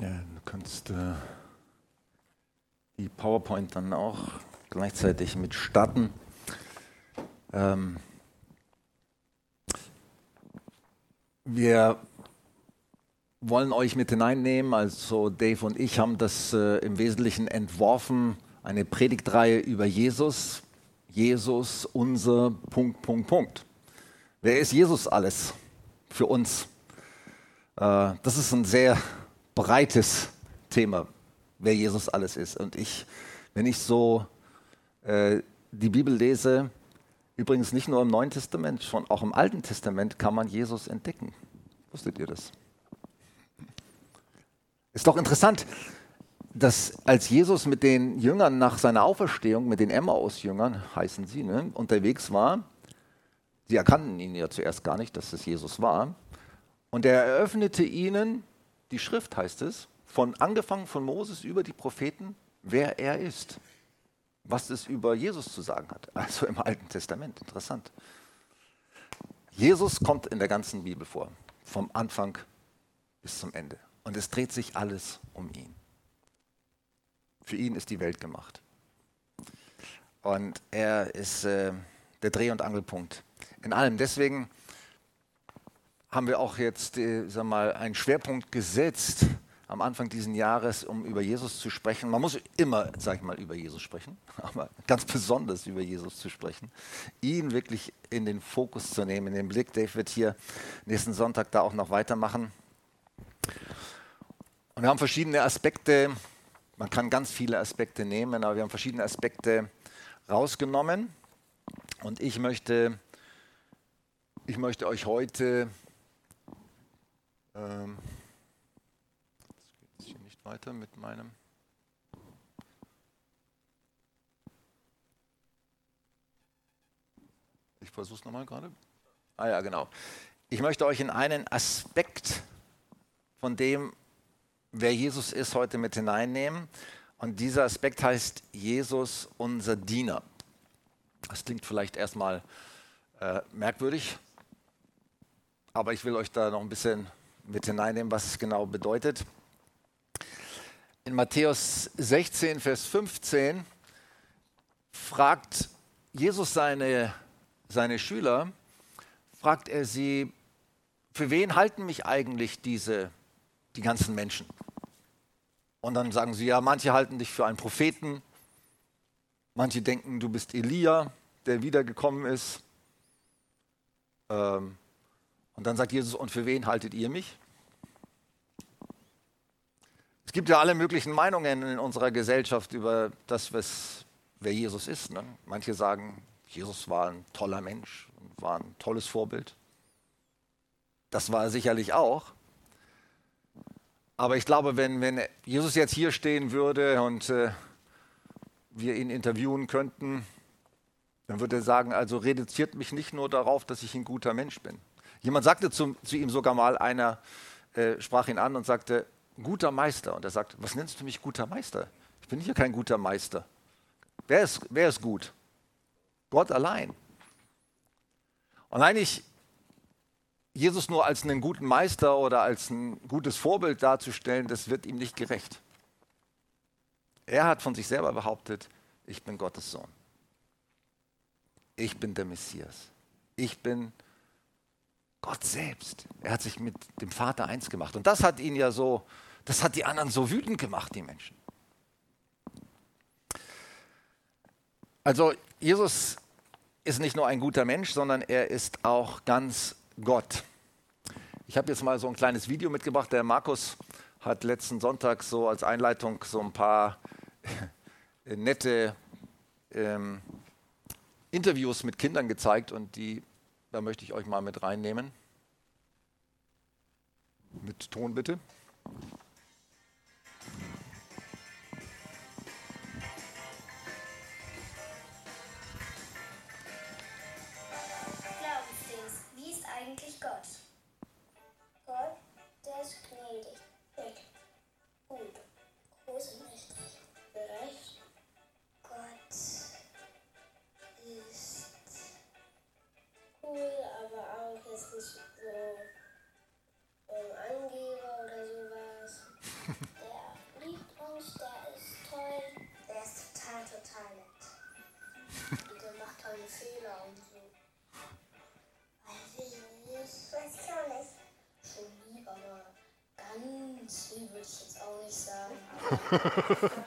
Ja, du kannst äh, die PowerPoint dann auch gleichzeitig mit starten. Ähm, wir wollen euch mit hineinnehmen. Also Dave und ich haben das äh, im Wesentlichen entworfen, eine Predigtreihe über Jesus. Jesus, unser Punkt, Punkt, Punkt. Wer ist Jesus alles für uns? Äh, das ist ein sehr breites Thema, wer Jesus alles ist. Und ich, wenn ich so äh, die Bibel lese, übrigens nicht nur im Neuen Testament, schon auch im Alten Testament kann man Jesus entdecken. Wusstet ihr das? Ist doch interessant, dass als Jesus mit den Jüngern nach seiner Auferstehung, mit den Emmaus-Jüngern, heißen sie, ne, unterwegs war, sie erkannten ihn ja zuerst gar nicht, dass es Jesus war, und er eröffnete ihnen die Schrift heißt es, von angefangen von Moses über die Propheten, wer er ist. Was es über Jesus zu sagen hat. Also im Alten Testament. Interessant. Jesus kommt in der ganzen Bibel vor. Vom Anfang bis zum Ende. Und es dreht sich alles um ihn. Für ihn ist die Welt gemacht. Und er ist äh, der Dreh- und Angelpunkt in allem. Deswegen haben wir auch jetzt äh, sag mal, einen Schwerpunkt gesetzt am Anfang dieses Jahres, um über Jesus zu sprechen. Man muss immer, sag ich mal, über Jesus sprechen, aber ganz besonders über Jesus zu sprechen. Ihn wirklich in den Fokus zu nehmen, in den Blick. Dave wird hier nächsten Sonntag da auch noch weitermachen. Und wir haben verschiedene Aspekte, man kann ganz viele Aspekte nehmen, aber wir haben verschiedene Aspekte rausgenommen. Und ich möchte, ich möchte euch heute ähm, jetzt geht es hier nicht weiter mit meinem. Ich versuche es nochmal gerade. Ah ja, genau. Ich möchte euch in einen Aspekt von dem, wer Jesus ist, heute mit hineinnehmen. Und dieser Aspekt heißt Jesus, unser Diener. Das klingt vielleicht erstmal äh, merkwürdig, aber ich will euch da noch ein bisschen mit hineinnehmen, was es genau bedeutet. In Matthäus 16, Vers 15 fragt Jesus seine, seine Schüler, fragt er sie, für wen halten mich eigentlich diese, die ganzen Menschen? Und dann sagen sie, ja, manche halten dich für einen Propheten, manche denken, du bist Elia, der wiedergekommen ist. Ähm, und dann sagt Jesus, und für wen haltet ihr mich? Es gibt ja alle möglichen Meinungen in unserer Gesellschaft über das, was, wer Jesus ist. Ne? Manche sagen, Jesus war ein toller Mensch, war ein tolles Vorbild. Das war er sicherlich auch. Aber ich glaube, wenn, wenn Jesus jetzt hier stehen würde und äh, wir ihn interviewen könnten, dann würde er sagen, also reduziert mich nicht nur darauf, dass ich ein guter Mensch bin. Jemand sagte zu, zu ihm sogar mal, einer äh, sprach ihn an und sagte, guter Meister. Und er sagt, was nennst du mich guter Meister? Ich bin hier kein guter Meister. Wer ist, wer ist gut? Gott allein. Und eigentlich Jesus nur als einen guten Meister oder als ein gutes Vorbild darzustellen, das wird ihm nicht gerecht. Er hat von sich selber behauptet, ich bin Gottes Sohn. Ich bin der Messias. Ich bin Gott selbst. Er hat sich mit dem Vater eins gemacht. Und das hat ihn ja so, das hat die anderen so wütend gemacht, die Menschen. Also Jesus ist nicht nur ein guter Mensch, sondern er ist auch ganz Gott. Ich habe jetzt mal so ein kleines Video mitgebracht. Der Markus hat letzten Sonntag so als Einleitung so ein paar nette ähm, Interviews mit Kindern gezeigt und die da möchte ich euch mal mit reinnehmen. Mit Ton bitte.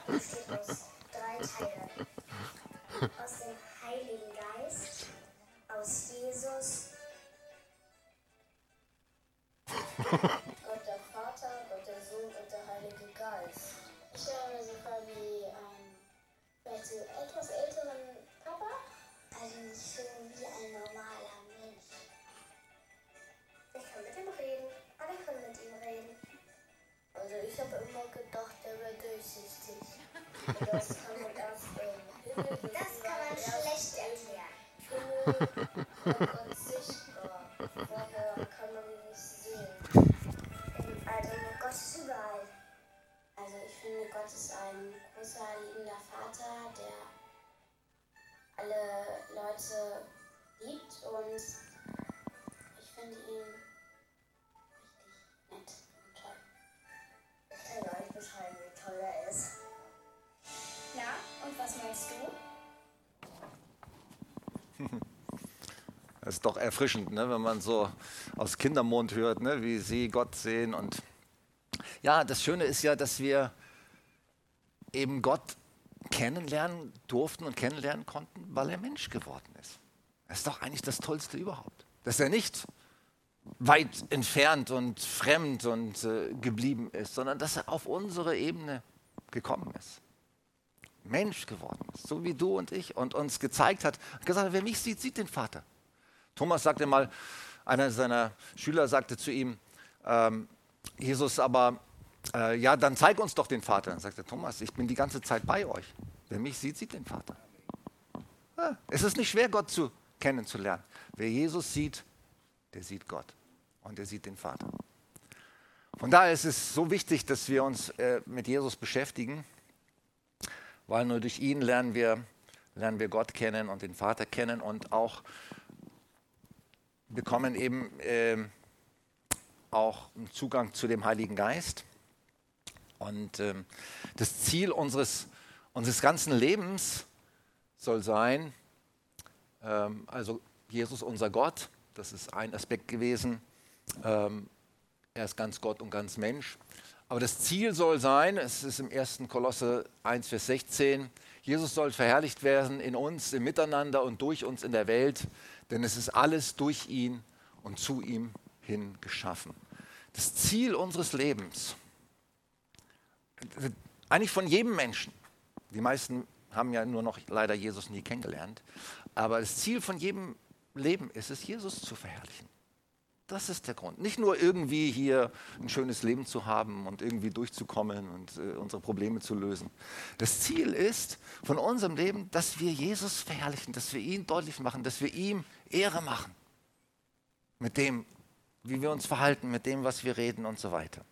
Besteht aus drei Teilen. Aus dem Leute liebt und ich finde ihn richtig nett und toll. Ich kann gar nicht beschreiben, wie toll er ist. Na, und was meinst du? Das ist doch erfrischend, ne, wenn man so aus Kindermund hört, ne, wie sie Gott sehen. Und ja, das Schöne ist ja, dass wir eben Gott kennenlernen durften und kennenlernen konnten, weil er Mensch geworden ist. Das ist doch eigentlich das Tollste überhaupt. Dass er nicht weit entfernt und fremd und äh, geblieben ist, sondern dass er auf unsere Ebene gekommen ist. Mensch geworden ist, so wie du und ich, und uns gezeigt hat, gesagt hat, wer mich sieht, sieht den Vater. Thomas sagte mal, einer seiner Schüler sagte zu ihm, ähm, Jesus, aber äh, ja, dann zeig uns doch den Vater. Dann sagte Thomas, ich bin die ganze Zeit bei euch. Wer mich sieht, sieht den Vater. Ja, es ist nicht schwer, Gott zu kennenzulernen. Wer Jesus sieht, der sieht Gott und der sieht den Vater. Von daher ist es so wichtig, dass wir uns äh, mit Jesus beschäftigen, weil nur durch ihn lernen wir, lernen wir Gott kennen und den Vater kennen und auch bekommen eben äh, auch einen Zugang zu dem Heiligen Geist. Und ähm, das Ziel unseres, unseres ganzen Lebens soll sein, ähm, also Jesus unser Gott, das ist ein Aspekt gewesen. Ähm, er ist ganz Gott und ganz Mensch. Aber das Ziel soll sein, es ist im 1. Kolosse 1, Vers 16, Jesus soll verherrlicht werden in uns, im Miteinander und durch uns in der Welt, denn es ist alles durch ihn und zu ihm hin geschaffen. Das Ziel unseres Lebens, eigentlich von jedem Menschen, die meisten haben ja nur noch leider Jesus nie kennengelernt, aber das Ziel von jedem Leben ist es, Jesus zu verherrlichen. Das ist der Grund. Nicht nur irgendwie hier ein schönes Leben zu haben und irgendwie durchzukommen und äh, unsere Probleme zu lösen. Das Ziel ist von unserem Leben, dass wir Jesus verherrlichen, dass wir ihn deutlich machen, dass wir ihm Ehre machen. Mit dem, wie wir uns verhalten, mit dem, was wir reden und so weiter.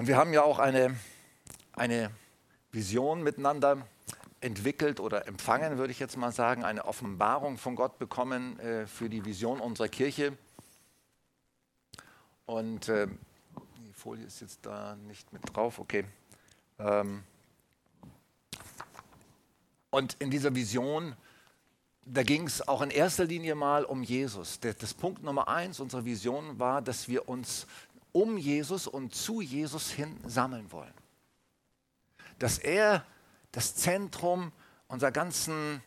Und wir haben ja auch eine, eine Vision miteinander entwickelt oder empfangen, würde ich jetzt mal sagen, eine Offenbarung von Gott bekommen äh, für die Vision unserer Kirche. Und äh, die Folie ist jetzt da nicht mit drauf, okay. Ähm, und in dieser Vision, da ging es auch in erster Linie mal um Jesus. Der, das Punkt Nummer eins unserer Vision war, dass wir uns um Jesus und zu Jesus hin sammeln wollen. Dass er das Zentrum unserer ganzen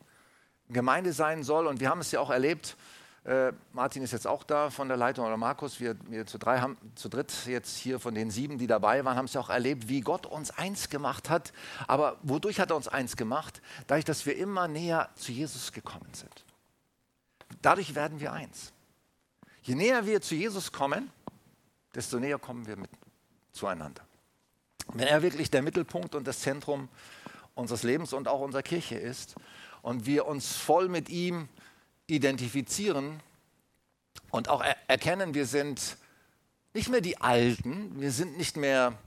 Gemeinde sein soll. Und wir haben es ja auch erlebt, äh, Martin ist jetzt auch da von der Leitung oder Markus, wir, wir zu, drei haben, zu dritt jetzt hier von den sieben, die dabei waren, haben es ja auch erlebt, wie Gott uns eins gemacht hat. Aber wodurch hat er uns eins gemacht? Dadurch, dass wir immer näher zu Jesus gekommen sind. Dadurch werden wir eins. Je näher wir zu Jesus kommen, desto näher kommen wir mit zueinander. Wenn er wirklich der Mittelpunkt und das Zentrum unseres Lebens und auch unserer Kirche ist und wir uns voll mit ihm identifizieren und auch er erkennen, wir sind nicht mehr die Alten, wir sind nicht mehr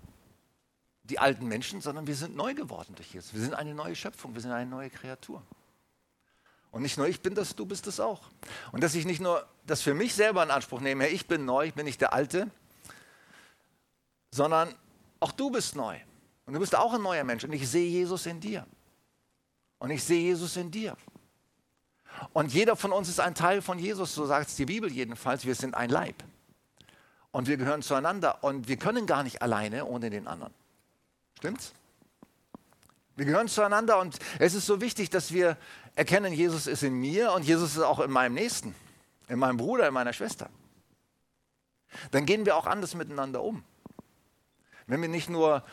die alten Menschen, sondern wir sind neu geworden durch Jesus. Wir sind eine neue Schöpfung, wir sind eine neue Kreatur. Und nicht nur ich bin das, du bist es auch. Und dass ich nicht nur das für mich selber in Anspruch nehme, ich bin neu, ich bin nicht der Alte, sondern auch du bist neu. Und du bist auch ein neuer Mensch. Und ich sehe Jesus in dir. Und ich sehe Jesus in dir. Und jeder von uns ist ein Teil von Jesus, so sagt es die Bibel jedenfalls. Wir sind ein Leib. Und wir gehören zueinander. Und wir können gar nicht alleine ohne den anderen. Stimmt's? Wir gehören zueinander und es ist so wichtig, dass wir erkennen, Jesus ist in mir und Jesus ist auch in meinem Nächsten, in meinem Bruder, in meiner Schwester. Dann gehen wir auch anders miteinander um. Wenn wir nicht nur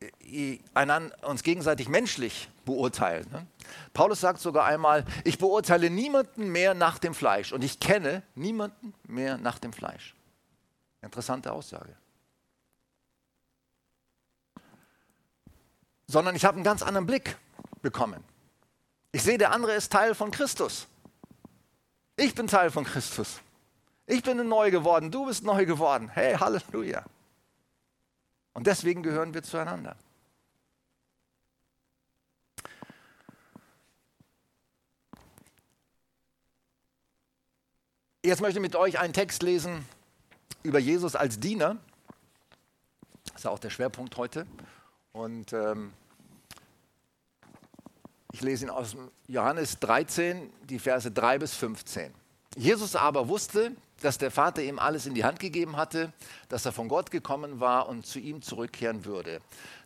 äh, uns gegenseitig menschlich beurteilen. Ne? Paulus sagt sogar einmal, ich beurteile niemanden mehr nach dem Fleisch und ich kenne niemanden mehr nach dem Fleisch. Interessante Aussage. Sondern ich habe einen ganz anderen Blick bekommen. Ich sehe, der andere ist Teil von Christus. Ich bin Teil von Christus. Ich bin neu geworden, du bist neu geworden. Hey, Halleluja. Und deswegen gehören wir zueinander. Jetzt möchte ich mit euch einen Text lesen über Jesus als Diener. Das ist auch der Schwerpunkt heute. Und ähm, ich lese ihn aus Johannes 13, die Verse 3 bis 15. Jesus aber wusste, dass der Vater ihm alles in die Hand gegeben hatte, dass er von Gott gekommen war und zu ihm zurückkehren würde.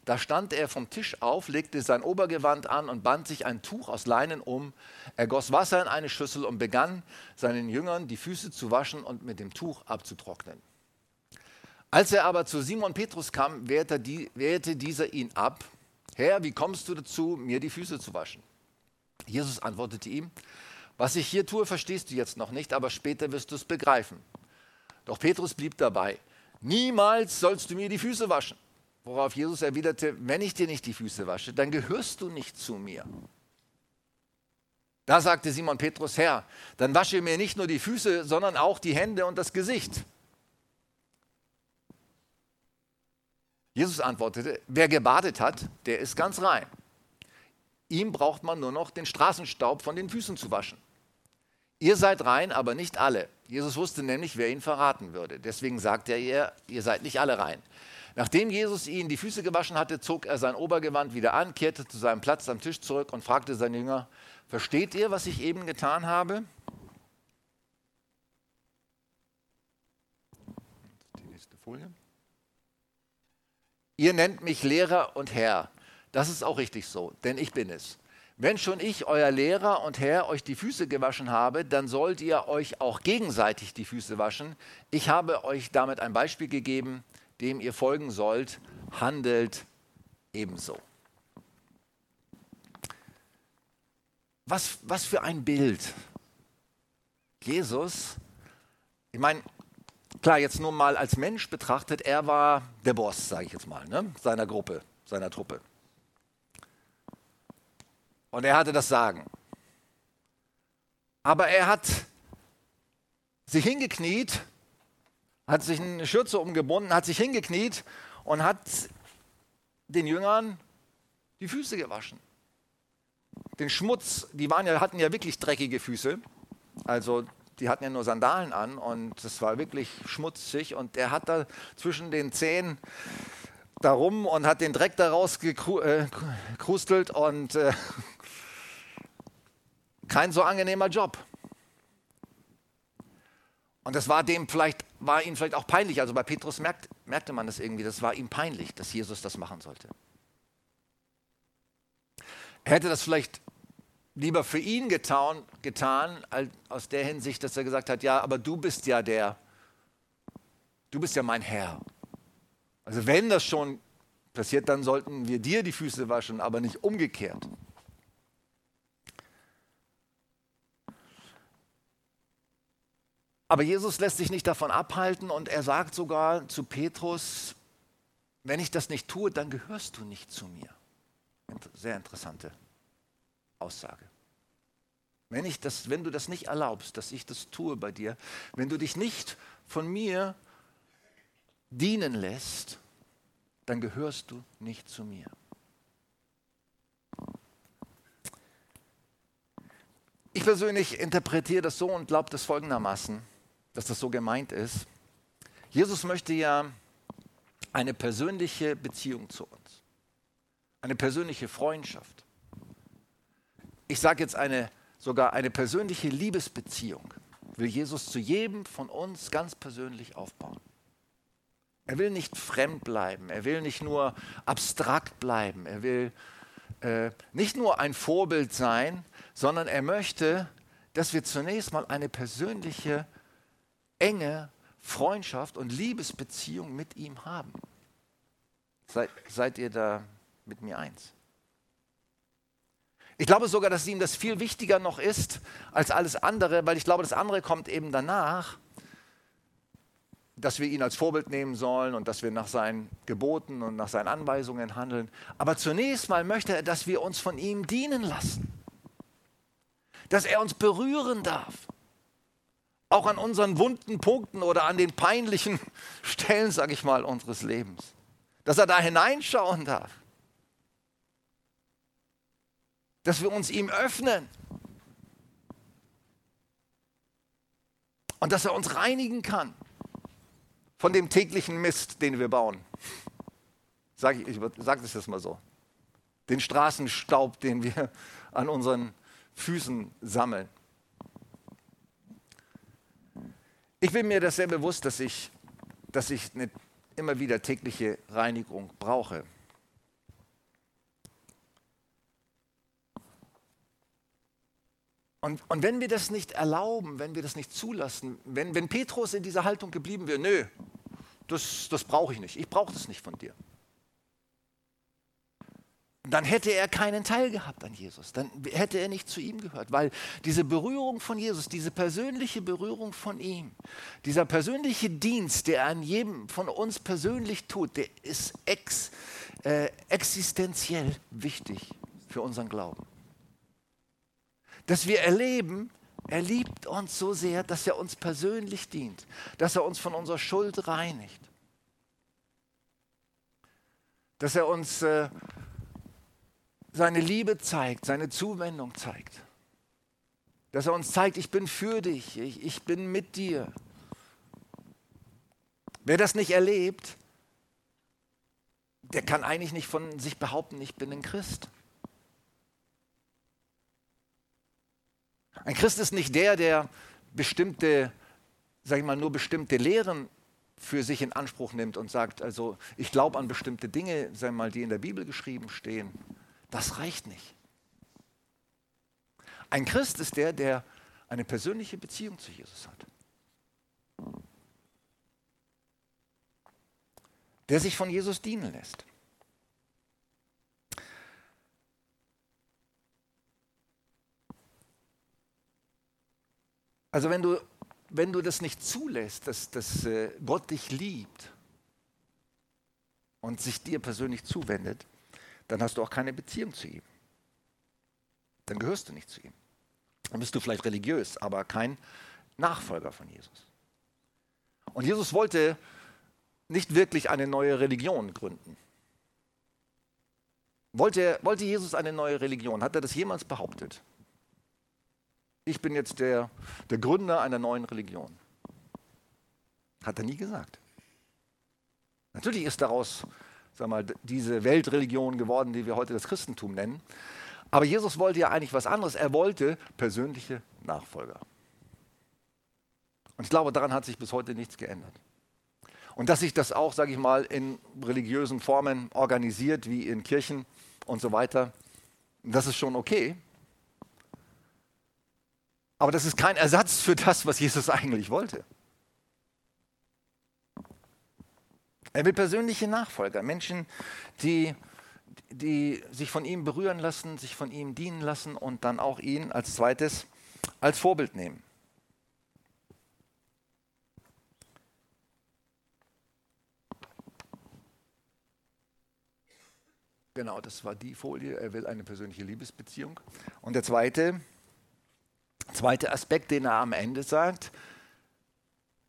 Da stand er vom Tisch auf, legte sein Obergewand an und band sich ein Tuch aus Leinen um. Er goss Wasser in eine Schüssel und begann seinen Jüngern die Füße zu waschen und mit dem Tuch abzutrocknen. Als er aber zu Simon Petrus kam, wehrte, dieser ihn ab. Herr, wie kommst du dazu, mir die Füße zu waschen? Jesus antwortete ihm, was ich hier tue, verstehst du jetzt noch nicht, aber später wirst du es begreifen. Doch Petrus blieb dabei. Niemals sollst du mir die Füße waschen. Worauf Jesus erwiderte, wenn ich dir nicht die Füße wasche, dann gehörst du nicht zu mir. Da sagte Simon Petrus, Herr, dann wasche mir nicht nur die Füße, sondern auch die Hände und das Gesicht. Jesus antwortete, wer gebadet hat, der ist ganz rein. Ihm braucht man nur noch den Straßenstaub von den Füßen zu waschen. Ihr seid rein, aber nicht alle. Jesus wusste nämlich, wer ihn verraten würde. Deswegen sagte er ihr, ihr seid nicht alle rein. Nachdem Jesus ihnen die Füße gewaschen hatte, zog er sein Obergewand wieder an, kehrte zu seinem Platz am Tisch zurück und fragte seine Jünger, versteht ihr, was ich eben getan habe? Die nächste Folie. Ihr nennt mich Lehrer und Herr. Das ist auch richtig so, denn ich bin es. Wenn schon ich, euer Lehrer und Herr, euch die Füße gewaschen habe, dann sollt ihr euch auch gegenseitig die Füße waschen. Ich habe euch damit ein Beispiel gegeben, dem ihr folgen sollt. Handelt ebenso. Was, was für ein Bild. Jesus, ich meine, klar, jetzt nur mal als Mensch betrachtet, er war der Boss, sage ich jetzt mal, ne, seiner Gruppe, seiner Truppe. Und er hatte das Sagen. Aber er hat sich hingekniet, hat sich eine Schürze umgebunden, hat sich hingekniet und hat den Jüngern die Füße gewaschen. Den Schmutz, die waren ja, hatten ja wirklich dreckige Füße. Also die hatten ja nur Sandalen an und es war wirklich schmutzig und er hat da zwischen den Zehen darum und hat den Dreck daraus gekrustelt äh, und äh, kein so angenehmer Job. Und das war dem vielleicht, war ihm vielleicht auch peinlich. Also bei Petrus merkt, merkte man das irgendwie, das war ihm peinlich, dass Jesus das machen sollte. Er hätte das vielleicht lieber für ihn getan, getan aus der Hinsicht, dass er gesagt hat, ja, aber du bist ja der, du bist ja mein Herr. Also wenn das schon passiert, dann sollten wir dir die Füße waschen, aber nicht umgekehrt. Aber Jesus lässt sich nicht davon abhalten und er sagt sogar zu Petrus, wenn ich das nicht tue, dann gehörst du nicht zu mir. Sehr interessante Aussage. Wenn, ich das, wenn du das nicht erlaubst, dass ich das tue bei dir, wenn du dich nicht von mir dienen lässt, dann gehörst du nicht zu mir. Ich persönlich interpretiere das so und glaube das folgendermaßen dass das so gemeint ist. Jesus möchte ja eine persönliche Beziehung zu uns, eine persönliche Freundschaft. Ich sage jetzt eine, sogar eine persönliche Liebesbeziehung will Jesus zu jedem von uns ganz persönlich aufbauen. Er will nicht fremd bleiben, er will nicht nur abstrakt bleiben, er will äh, nicht nur ein Vorbild sein, sondern er möchte, dass wir zunächst mal eine persönliche, enge Freundschaft und Liebesbeziehung mit ihm haben. Seid, seid ihr da mit mir eins? Ich glaube sogar, dass ihm das viel wichtiger noch ist als alles andere, weil ich glaube, das andere kommt eben danach, dass wir ihn als Vorbild nehmen sollen und dass wir nach seinen Geboten und nach seinen Anweisungen handeln. Aber zunächst mal möchte er, dass wir uns von ihm dienen lassen, dass er uns berühren darf, auch an unseren wunden Punkten oder an den peinlichen Stellen, sage ich mal, unseres Lebens, dass er da hineinschauen darf, dass wir uns ihm öffnen und dass er uns reinigen kann von dem täglichen Mist, den wir bauen. Sag ich, ich sage das jetzt mal so. Den Straßenstaub, den wir an unseren Füßen sammeln. Ich bin mir das sehr bewusst, dass ich, dass ich eine immer wieder tägliche Reinigung brauche. Und, und wenn wir das nicht erlauben, wenn wir das nicht zulassen, wenn, wenn Petrus in dieser Haltung geblieben wäre, nö, das, das brauche ich nicht, ich brauche das nicht von dir dann hätte er keinen Teil gehabt an Jesus. Dann hätte er nicht zu ihm gehört, weil diese Berührung von Jesus, diese persönliche Berührung von ihm, dieser persönliche Dienst, der er an jedem von uns persönlich tut, der ist ex, äh, existenziell wichtig für unseren Glauben. Dass wir erleben, er liebt uns so sehr, dass er uns persönlich dient, dass er uns von unserer Schuld reinigt, dass er uns äh, seine Liebe zeigt, seine Zuwendung zeigt. Dass er uns zeigt, ich bin für dich, ich, ich bin mit dir. Wer das nicht erlebt, der kann eigentlich nicht von sich behaupten, ich bin ein Christ. Ein Christ ist nicht der, der bestimmte, sag ich mal, nur bestimmte Lehren für sich in Anspruch nimmt und sagt, also ich glaube an bestimmte Dinge, sag mal, die in der Bibel geschrieben stehen. Das reicht nicht. Ein Christ ist der, der eine persönliche Beziehung zu Jesus hat. Der sich von Jesus dienen lässt. Also wenn du, wenn du das nicht zulässt, dass, dass äh, Gott dich liebt und sich dir persönlich zuwendet, dann hast du auch keine Beziehung zu ihm. Dann gehörst du nicht zu ihm. Dann bist du vielleicht religiös, aber kein Nachfolger von Jesus. Und Jesus wollte nicht wirklich eine neue Religion gründen. Wollte, wollte Jesus eine neue Religion? Hat er das jemals behauptet? Ich bin jetzt der, der Gründer einer neuen Religion. Hat er nie gesagt. Natürlich ist daraus sag mal, diese Weltreligion geworden, die wir heute das Christentum nennen. Aber Jesus wollte ja eigentlich was anderes. Er wollte persönliche Nachfolger. Und ich glaube, daran hat sich bis heute nichts geändert. Und dass sich das auch, sage ich mal, in religiösen Formen organisiert, wie in Kirchen und so weiter, das ist schon okay. Aber das ist kein Ersatz für das, was Jesus eigentlich wollte. Er will persönliche Nachfolger, Menschen, die, die sich von ihm berühren lassen, sich von ihm dienen lassen und dann auch ihn als zweites als Vorbild nehmen. Genau, das war die Folie. Er will eine persönliche Liebesbeziehung. Und der zweite, zweite Aspekt, den er am Ende sagt,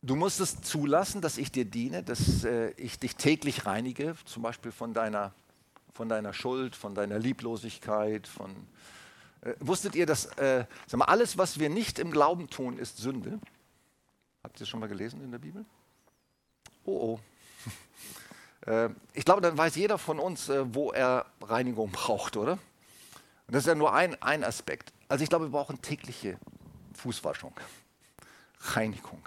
Du musst es zulassen, dass ich dir diene, dass äh, ich dich täglich reinige, zum Beispiel von deiner, von deiner Schuld, von deiner Lieblosigkeit. Von, äh, wusstet ihr, dass äh, sag mal, alles, was wir nicht im Glauben tun, ist Sünde? Habt ihr das schon mal gelesen in der Bibel? Oh oh. Äh, ich glaube, dann weiß jeder von uns, äh, wo er Reinigung braucht, oder? Und das ist ja nur ein, ein Aspekt. Also ich glaube, wir brauchen tägliche Fußwaschung, Reinigung.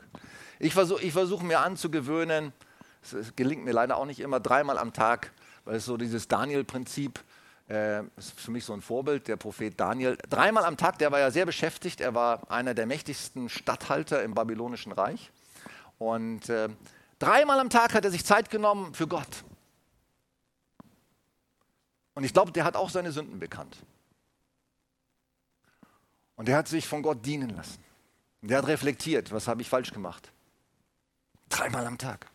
Ich versuche ich versuch mir anzugewöhnen, es gelingt mir leider auch nicht immer, dreimal am Tag, weil es so dieses Daniel-Prinzip äh, ist für mich so ein Vorbild, der Prophet Daniel. Dreimal am Tag, der war ja sehr beschäftigt, er war einer der mächtigsten Statthalter im babylonischen Reich. Und äh, dreimal am Tag hat er sich Zeit genommen für Gott. Und ich glaube, der hat auch seine Sünden bekannt. Und er hat sich von Gott dienen lassen. Und der hat reflektiert, was habe ich falsch gemacht. Dreimal am Tag.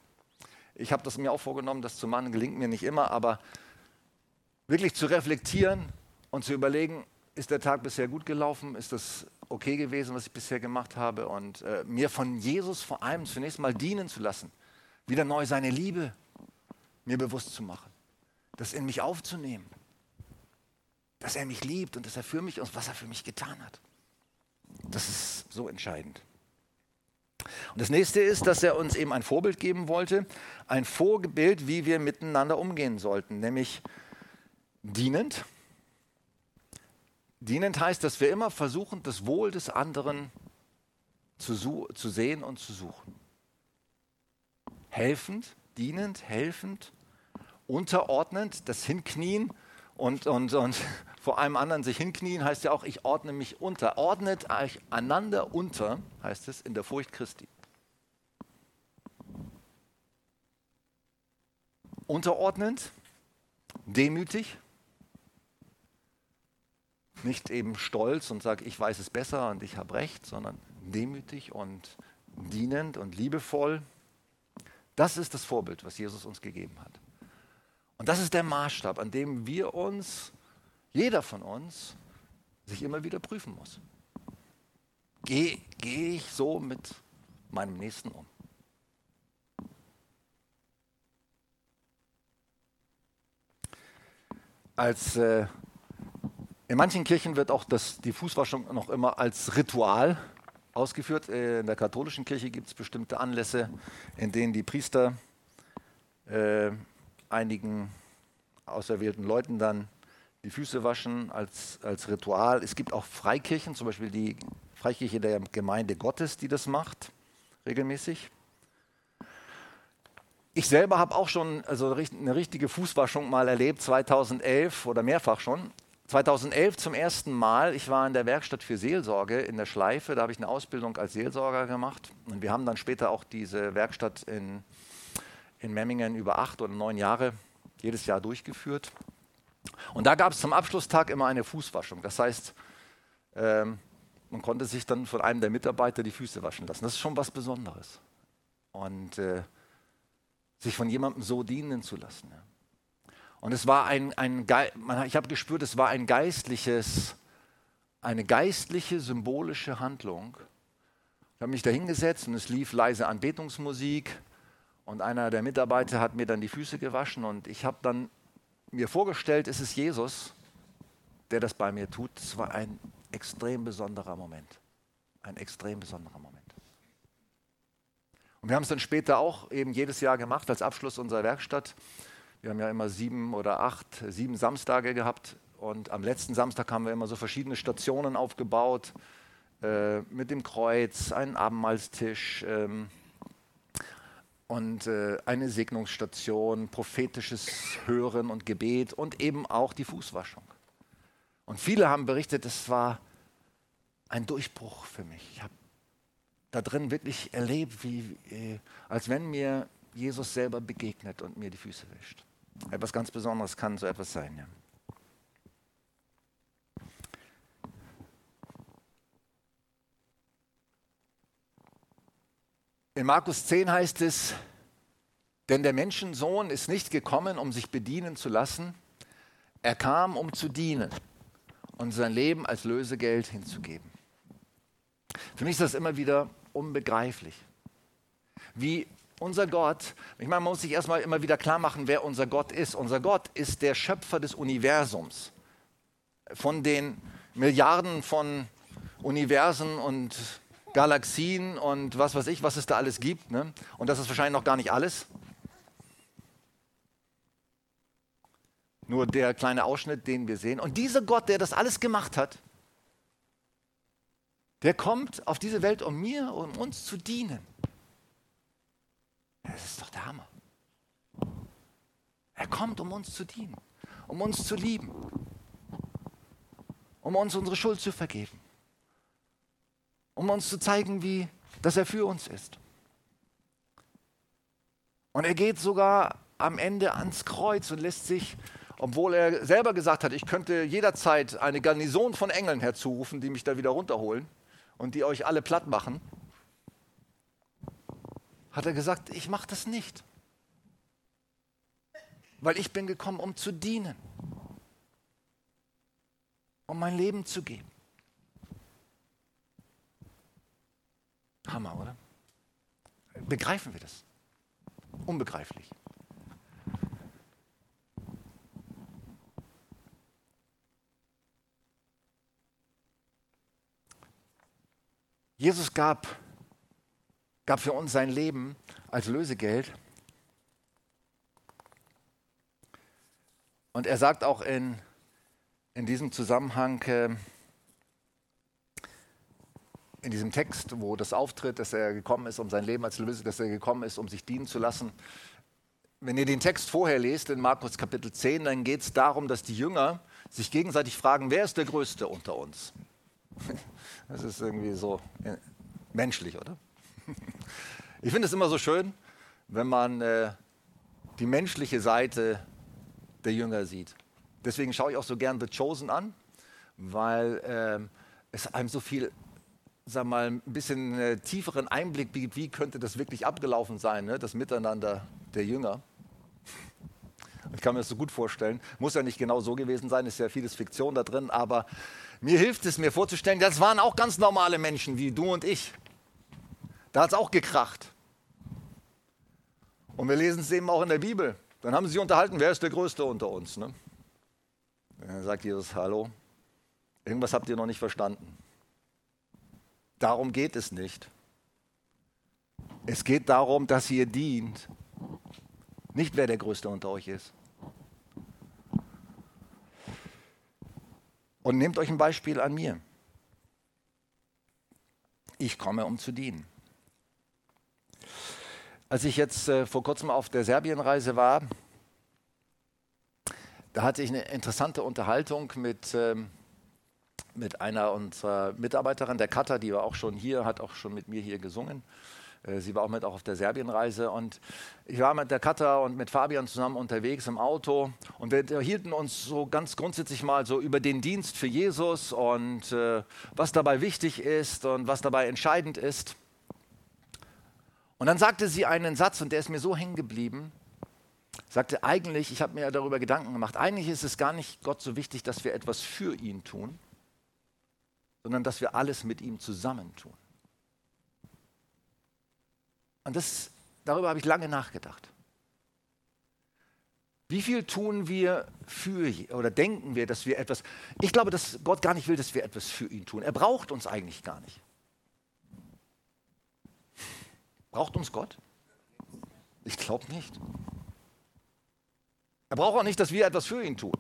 Ich habe das mir auch vorgenommen, das zu machen, gelingt mir nicht immer, aber wirklich zu reflektieren und zu überlegen, ist der Tag bisher gut gelaufen? Ist das okay gewesen, was ich bisher gemacht habe? Und äh, mir von Jesus vor allem zunächst mal dienen zu lassen, wieder neu seine Liebe mir bewusst zu machen, das in mich aufzunehmen, dass er mich liebt und dass er für mich und was er für mich getan hat. Das ist so entscheidend. Und das nächste ist, dass er uns eben ein Vorbild geben wollte, ein Vorbild, wie wir miteinander umgehen sollten, nämlich dienend. Dienend heißt, dass wir immer versuchen, das Wohl des anderen zu, zu sehen und zu suchen. Helfend, dienend, helfend, unterordnend, das Hinknien und, und, und vor einem anderen sich hinknien heißt ja auch, ich ordne mich unter. Ordnet euch einander unter, heißt es, in der Furcht Christi. Unterordnend, demütig, nicht eben stolz und sagt, ich weiß es besser und ich habe recht, sondern demütig und dienend und liebevoll. Das ist das Vorbild, was Jesus uns gegeben hat. Und das ist der Maßstab, an dem wir uns jeder von uns sich immer wieder prüfen muss. Gehe geh ich so mit meinem Nächsten um? Als, äh, in manchen Kirchen wird auch das, die Fußwaschung noch immer als Ritual ausgeführt. Äh, in der katholischen Kirche gibt es bestimmte Anlässe, in denen die Priester äh, einigen auserwählten Leuten dann die Füße waschen als, als Ritual. Es gibt auch Freikirchen, zum Beispiel die Freikirche der Gemeinde Gottes, die das macht, regelmäßig. Ich selber habe auch schon also eine richtige Fußwaschung mal erlebt, 2011 oder mehrfach schon. 2011 zum ersten Mal, ich war in der Werkstatt für Seelsorge in der Schleife, da habe ich eine Ausbildung als Seelsorger gemacht. Und wir haben dann später auch diese Werkstatt in, in Memmingen über acht oder neun Jahre jedes Jahr durchgeführt. Und da gab es zum Abschlusstag immer eine Fußwaschung. Das heißt, ähm, man konnte sich dann von einem der Mitarbeiter die Füße waschen lassen. Das ist schon was Besonderes. Und äh, sich von jemandem so dienen zu lassen. Ja. Und es war ein, ein man, ich habe gespürt, es war ein geistliches, eine geistliche, symbolische Handlung. Ich habe mich da hingesetzt und es lief leise Anbetungsmusik und einer der Mitarbeiter hat mir dann die Füße gewaschen und ich habe dann mir vorgestellt, es ist Jesus, der das bei mir tut. Es war ein extrem besonderer Moment. Ein extrem besonderer Moment. Und wir haben es dann später auch eben jedes Jahr gemacht als Abschluss unserer Werkstatt. Wir haben ja immer sieben oder acht, sieben Samstage gehabt. Und am letzten Samstag haben wir immer so verschiedene Stationen aufgebaut. Äh, mit dem Kreuz, einen Abendmahlstisch, ähm, und äh, eine Segnungsstation, prophetisches Hören und Gebet und eben auch die Fußwaschung. Und viele haben berichtet, es war ein Durchbruch für mich. Ich habe da drin wirklich erlebt, wie, äh, als wenn mir Jesus selber begegnet und mir die Füße wäscht. Etwas ganz Besonderes kann so etwas sein. Ja. In Markus 10 heißt es, denn der Menschensohn ist nicht gekommen, um sich bedienen zu lassen, er kam, um zu dienen und sein Leben als Lösegeld hinzugeben. Für mich ist das immer wieder unbegreiflich, wie unser Gott, ich meine, man muss sich erstmal immer wieder klar machen, wer unser Gott ist. Unser Gott ist der Schöpfer des Universums. Von den Milliarden von Universen und Galaxien und was weiß ich, was es da alles gibt. Ne? Und das ist wahrscheinlich noch gar nicht alles. nur der kleine Ausschnitt, den wir sehen. Und dieser Gott, der das alles gemacht hat, der kommt auf diese Welt, um mir, um uns zu dienen. Das ist doch der Hammer. Er kommt, um uns zu dienen, um uns zu lieben, um uns unsere Schuld zu vergeben, um uns zu zeigen, wie, dass er für uns ist. Und er geht sogar am Ende ans Kreuz und lässt sich, obwohl er selber gesagt hat, ich könnte jederzeit eine Garnison von Engeln herzurufen, die mich da wieder runterholen und die euch alle platt machen, hat er gesagt, ich mache das nicht. Weil ich bin gekommen, um zu dienen, um mein Leben zu geben. Hammer, oder? Begreifen wir das? Unbegreiflich. Jesus gab, gab für uns sein Leben als Lösegeld. Und er sagt auch in, in diesem Zusammenhang, äh, in diesem Text, wo das auftritt, dass er gekommen ist, um sein Leben als Lösegeld, dass er gekommen ist, um sich dienen zu lassen. Wenn ihr den Text vorher lest, in Markus Kapitel 10, dann geht es darum, dass die Jünger sich gegenseitig fragen, wer ist der Größte unter uns? Das ist irgendwie so äh, menschlich, oder? Ich finde es immer so schön, wenn man äh, die menschliche Seite der Jünger sieht. Deswegen schaue ich auch so gern The Chosen an, weil äh, es einem so viel, sag mal, ein bisschen äh, tieferen Einblick bietet, wie könnte das wirklich abgelaufen sein, ne? das Miteinander der Jünger. Ich kann mir das so gut vorstellen. Muss ja nicht genau so gewesen sein, ist ja vieles Fiktion da drin, aber mir hilft es mir vorzustellen, das waren auch ganz normale Menschen wie du und ich. Da hat es auch gekracht. Und wir lesen es eben auch in der Bibel. Dann haben sie sich unterhalten, wer ist der Größte unter uns? Ne? Dann sagt Jesus, hallo, irgendwas habt ihr noch nicht verstanden. Darum geht es nicht. Es geht darum, dass ihr dient. Nicht wer der Größte unter euch ist. Und nehmt euch ein Beispiel an mir. Ich komme, um zu dienen. Als ich jetzt äh, vor kurzem auf der Serbienreise war, da hatte ich eine interessante Unterhaltung mit, ähm, mit einer unserer Mitarbeiterinnen, der Katha, die war auch schon hier, hat auch schon mit mir hier gesungen. Äh, sie war auch mit auch auf der Serbienreise und ich war mit der Katha und mit Fabian zusammen unterwegs im Auto und wir hielten uns so ganz grundsätzlich mal so über den Dienst für Jesus und äh, was dabei wichtig ist und was dabei entscheidend ist. Und dann sagte sie einen Satz und der ist mir so hängen geblieben. Sagte eigentlich, ich habe mir darüber Gedanken gemacht, eigentlich ist es gar nicht Gott so wichtig, dass wir etwas für ihn tun, sondern dass wir alles mit ihm zusammen tun. Und das, darüber habe ich lange nachgedacht. Wie viel tun wir für oder denken wir, dass wir etwas. Ich glaube, dass Gott gar nicht will, dass wir etwas für ihn tun. Er braucht uns eigentlich gar nicht. Braucht uns Gott? Ich glaube nicht. Er braucht auch nicht, dass wir etwas für ihn tun.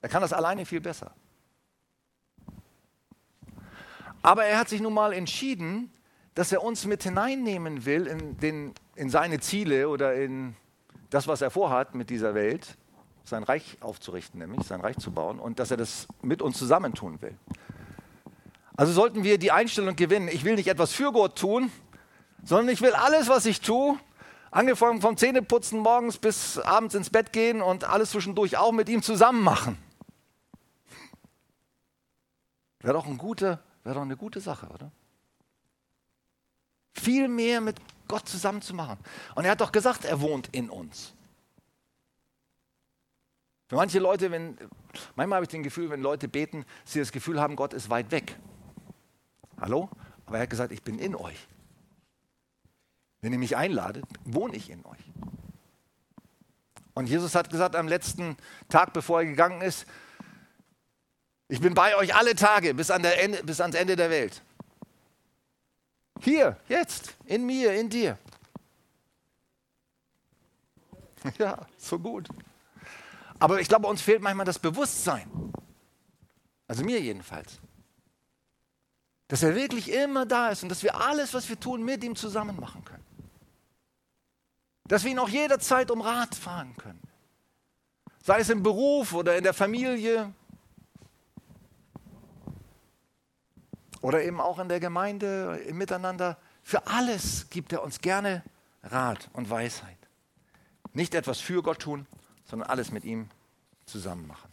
Er kann das alleine viel besser. Aber er hat sich nun mal entschieden, dass er uns mit hineinnehmen will in, den, in seine Ziele oder in das, was er vorhat mit dieser Welt, sein Reich aufzurichten, nämlich sein Reich zu bauen und dass er das mit uns zusammentun will. Also sollten wir die Einstellung gewinnen, ich will nicht etwas für Gott tun, sondern ich will alles, was ich tue, angefangen vom Zähneputzen morgens bis abends ins Bett gehen und alles zwischendurch auch mit ihm zusammen machen. Wäre doch, ein gute, wäre doch eine gute Sache, oder? viel mehr mit Gott zusammen zu machen. Und er hat doch gesagt, er wohnt in uns. Für manche Leute, wenn, manchmal habe ich den Gefühl, wenn Leute beten, sie das Gefühl haben, Gott ist weit weg. Hallo? Aber er hat gesagt, ich bin in euch. Wenn ihr mich einladet, wohne ich in euch. Und Jesus hat gesagt am letzten Tag, bevor er gegangen ist, ich bin bei euch alle Tage bis, an Ende, bis ans Ende der Welt. Hier, jetzt, in mir, in dir. Ja, so gut. Aber ich glaube, uns fehlt manchmal das Bewusstsein. Also mir jedenfalls. Dass er wirklich immer da ist und dass wir alles, was wir tun, mit ihm zusammen machen können. Dass wir ihn auch jederzeit um Rat fragen können. Sei es im Beruf oder in der Familie oder eben auch in der Gemeinde, im Miteinander. Für alles gibt er uns gerne Rat und Weisheit. Nicht etwas für Gott tun, sondern alles mit ihm zusammen machen.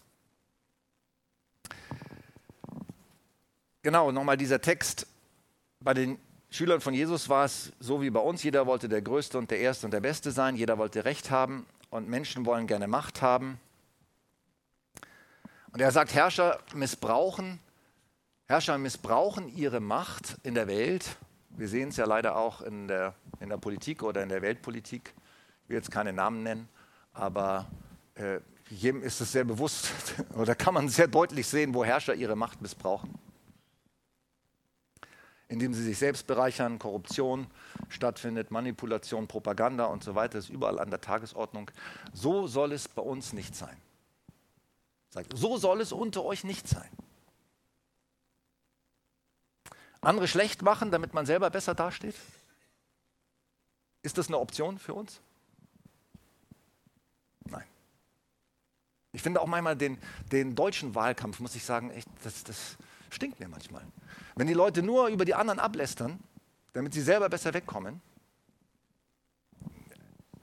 Genau, nochmal dieser Text. Bei den Schülern von Jesus war es so wie bei uns. Jeder wollte der Größte und der Erste und der Beste sein. Jeder wollte Recht haben und Menschen wollen gerne Macht haben. Und er sagt, Herrscher missbrauchen, Herrscher missbrauchen ihre Macht in der Welt. Wir sehen es ja leider auch in der, in der Politik oder in der Weltpolitik. Ich will jetzt keine Namen nennen, aber äh, jedem ist es sehr bewusst oder kann man sehr deutlich sehen, wo Herrscher ihre Macht missbrauchen. Indem sie sich selbst bereichern, Korruption stattfindet, Manipulation, Propaganda und so weiter, ist überall an der Tagesordnung. So soll es bei uns nicht sein. So soll es unter euch nicht sein. Andere schlecht machen, damit man selber besser dasteht? Ist das eine Option für uns? Nein. Ich finde auch manchmal den, den deutschen Wahlkampf, muss ich sagen, echt, das, das stinkt mir manchmal. Wenn die Leute nur über die anderen ablästern, damit sie selber besser wegkommen,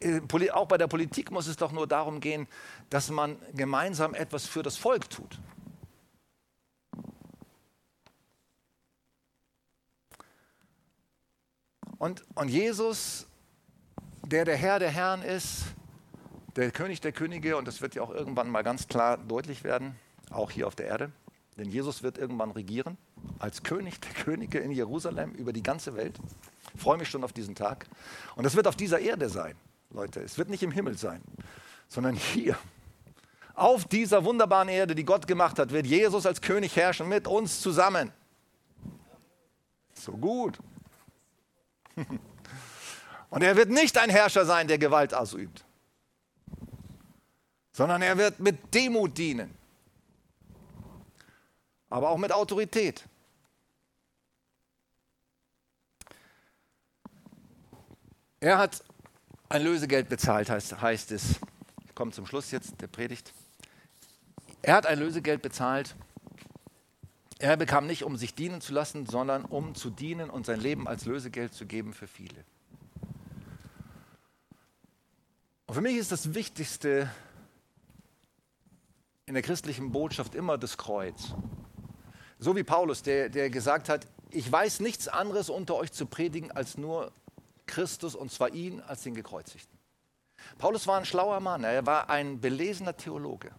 äh, auch bei der Politik muss es doch nur darum gehen, dass man gemeinsam etwas für das Volk tut. Und, und Jesus, der der Herr der Herren ist, der König der Könige, und das wird ja auch irgendwann mal ganz klar deutlich werden, auch hier auf der Erde, denn Jesus wird irgendwann regieren als König der Könige in Jerusalem über die ganze Welt. Ich freue mich schon auf diesen Tag. Und das wird auf dieser Erde sein. Leute. Es wird nicht im Himmel sein, sondern hier. Auf dieser wunderbaren Erde, die Gott gemacht hat, wird Jesus als König herrschen mit uns zusammen. So gut. Und er wird nicht ein Herrscher sein, der Gewalt ausübt, sondern er wird mit Demut dienen, aber auch mit Autorität. Er hat ein Lösegeld bezahlt, heißt, heißt es. Ich komme zum Schluss jetzt der Predigt. Er hat ein Lösegeld bezahlt. Er bekam nicht, um sich dienen zu lassen, sondern um zu dienen und sein Leben als Lösegeld zu geben für viele. Und für mich ist das Wichtigste in der christlichen Botschaft immer das Kreuz. So wie Paulus, der, der gesagt hat, ich weiß nichts anderes unter euch zu predigen als nur Christus und zwar ihn als den Gekreuzigten. Paulus war ein schlauer Mann, er war ein belesener Theologe.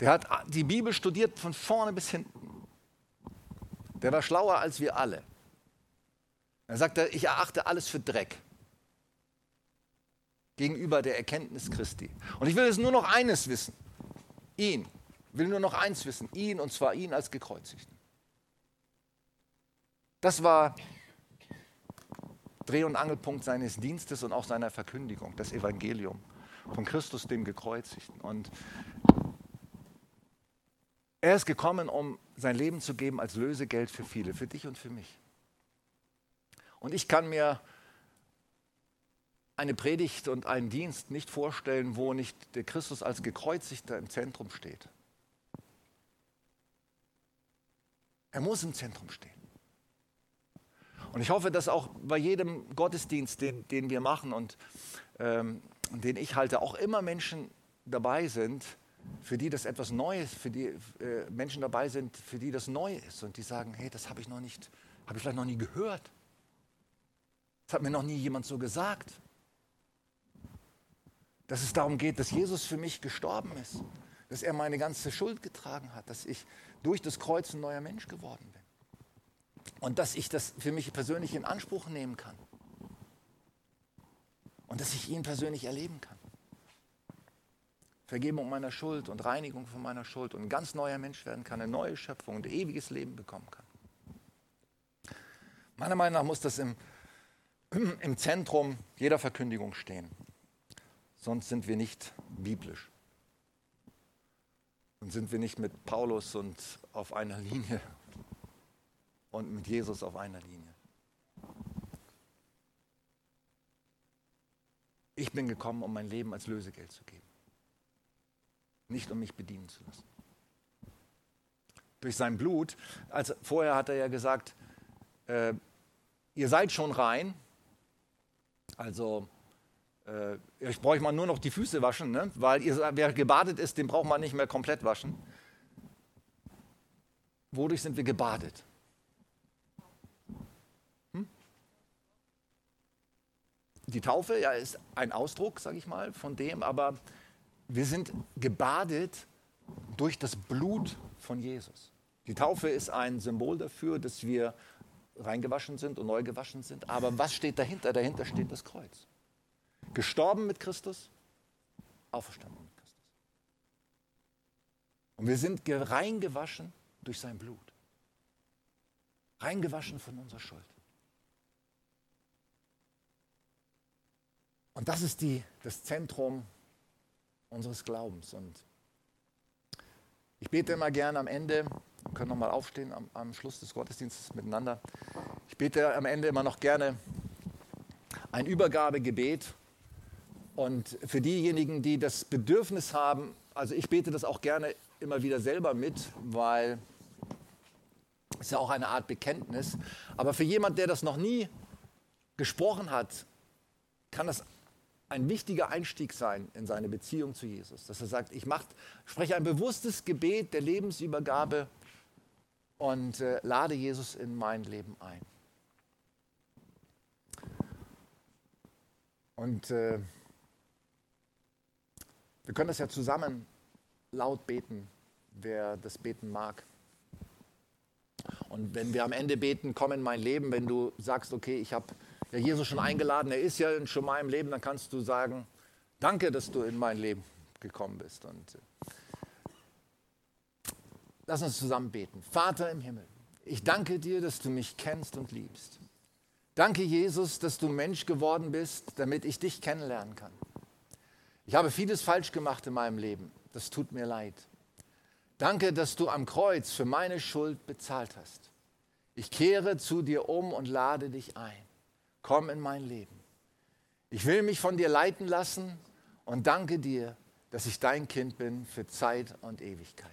Der hat die Bibel studiert von vorne bis hinten. Der war schlauer als wir alle. Er sagte, ich erachte alles für Dreck gegenüber der Erkenntnis Christi. Und ich will jetzt nur noch eines wissen. Ihn. Ich will nur noch eins wissen. Ihn und zwar ihn als Gekreuzigten. Das war Dreh- und Angelpunkt seines Dienstes und auch seiner Verkündigung, das Evangelium von Christus, dem Gekreuzigten. Und er ist gekommen, um sein Leben zu geben als Lösegeld für viele, für dich und für mich. Und ich kann mir eine Predigt und einen Dienst nicht vorstellen, wo nicht der Christus als Gekreuzigter im Zentrum steht. Er muss im Zentrum stehen. Und ich hoffe, dass auch bei jedem Gottesdienst, den, den wir machen und ähm, den ich halte, auch immer Menschen dabei sind, für die das etwas Neues, für die äh, Menschen dabei sind, für die das neu ist und die sagen, hey, das habe ich noch nicht, habe ich vielleicht noch nie gehört. Das hat mir noch nie jemand so gesagt. Dass es darum geht, dass Jesus für mich gestorben ist, dass er meine ganze Schuld getragen hat, dass ich durch das Kreuz ein neuer Mensch geworden bin und dass ich das für mich persönlich in Anspruch nehmen kann und dass ich ihn persönlich erleben kann. Vergebung meiner Schuld und Reinigung von meiner Schuld und ein ganz neuer Mensch werden kann, eine neue Schöpfung und ewiges Leben bekommen kann. Meiner Meinung nach muss das im, im Zentrum jeder Verkündigung stehen. sonst sind wir nicht biblisch. Und sind wir nicht mit Paulus und auf einer Linie und mit Jesus auf einer Linie. Ich bin gekommen, um mein Leben als Lösegeld zu geben. Nicht um mich bedienen zu lassen. Durch sein Blut, als vorher hat er ja gesagt, äh, ihr seid schon rein. Also äh, ich brauche mal nur noch die Füße waschen, ne? weil ihr, wer gebadet ist, den braucht man nicht mehr komplett waschen. Wodurch sind wir gebadet? Hm? Die Taufe ja, ist ein Ausdruck, sage ich mal, von dem, aber wir sind gebadet durch das Blut von Jesus. Die Taufe ist ein Symbol dafür, dass wir reingewaschen sind und neu gewaschen sind. Aber was steht dahinter? Dahinter steht das Kreuz. Gestorben mit Christus, auferstanden mit Christus. Und wir sind reingewaschen durch sein Blut. Reingewaschen von unserer Schuld. Und das ist die, das Zentrum unseres Glaubens. Und ich bete immer gerne am Ende, wir können nochmal aufstehen am, am Schluss des Gottesdienstes miteinander. Ich bete am Ende immer noch gerne ein Übergabegebet. Und für diejenigen, die das Bedürfnis haben, also ich bete das auch gerne immer wieder selber mit, weil es ja auch eine Art Bekenntnis. Aber für jemand, der das noch nie gesprochen hat, kann das ein wichtiger Einstieg sein in seine Beziehung zu Jesus. Dass er sagt, ich mach, spreche ein bewusstes Gebet der Lebensübergabe und äh, lade Jesus in mein Leben ein. Und äh, wir können das ja zusammen laut beten, wer das beten mag. Und wenn wir am Ende beten, komm in mein Leben, wenn du sagst, okay, ich habe ja Jesus schon eingeladen, er ist ja schon mal im Leben, dann kannst du sagen, danke, dass du in mein Leben gekommen bist. Und äh, lass uns zusammen beten. Vater im Himmel, ich danke dir, dass du mich kennst und liebst. Danke, Jesus, dass du Mensch geworden bist, damit ich dich kennenlernen kann. Ich habe vieles falsch gemacht in meinem Leben. Das tut mir leid. Danke, dass du am Kreuz für meine Schuld bezahlt hast. Ich kehre zu dir um und lade dich ein komm in mein Leben. Ich will mich von dir leiten lassen und danke dir, dass ich dein Kind bin für Zeit und Ewigkeit.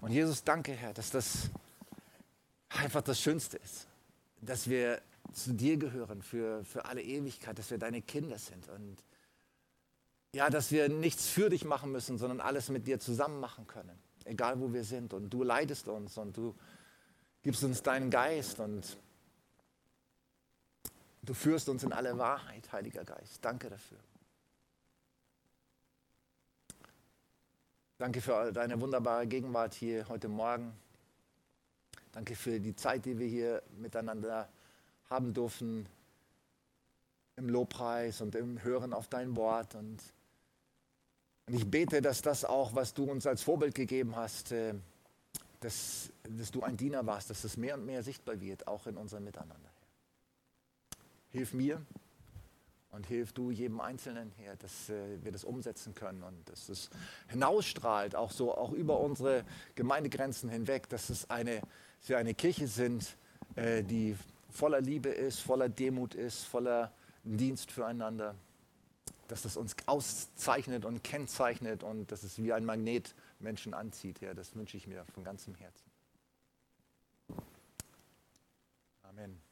Und Jesus, danke, Herr, dass das einfach das Schönste ist, dass wir zu dir gehören für, für alle Ewigkeit, dass wir deine Kinder sind und ja, dass wir nichts für dich machen müssen, sondern alles mit dir zusammen machen können, egal wo wir sind. Und du leidest uns und du gibst uns deinen Geist und Du führst uns in alle Wahrheit, Heiliger Geist. Danke dafür. Danke für deine wunderbare Gegenwart hier heute Morgen. Danke für die Zeit, die wir hier miteinander haben durften im Lobpreis und im Hören auf dein Wort. Und, ich bete, dass das auch, was du uns als Vorbild gegeben hast, äh, dass, dass du ein Diener warst, dass es mehr und mehr sichtbar wird, auch in unserem Miteinander. Hilf mir und hilf du jedem Einzelnen her, dass äh, wir das umsetzen können und dass es hinausstrahlt, auch so auch über unsere Gemeindegrenzen hinweg, dass es eine, dass wir eine Kirche sind, äh, die voller Liebe ist, voller Demut ist, voller Dienst füreinander, dass das uns auszeichnet und kennzeichnet und dass es wie ein Magnet Menschen anzieht. Ja, das wünsche ich mir von ganzem Herzen. Amen.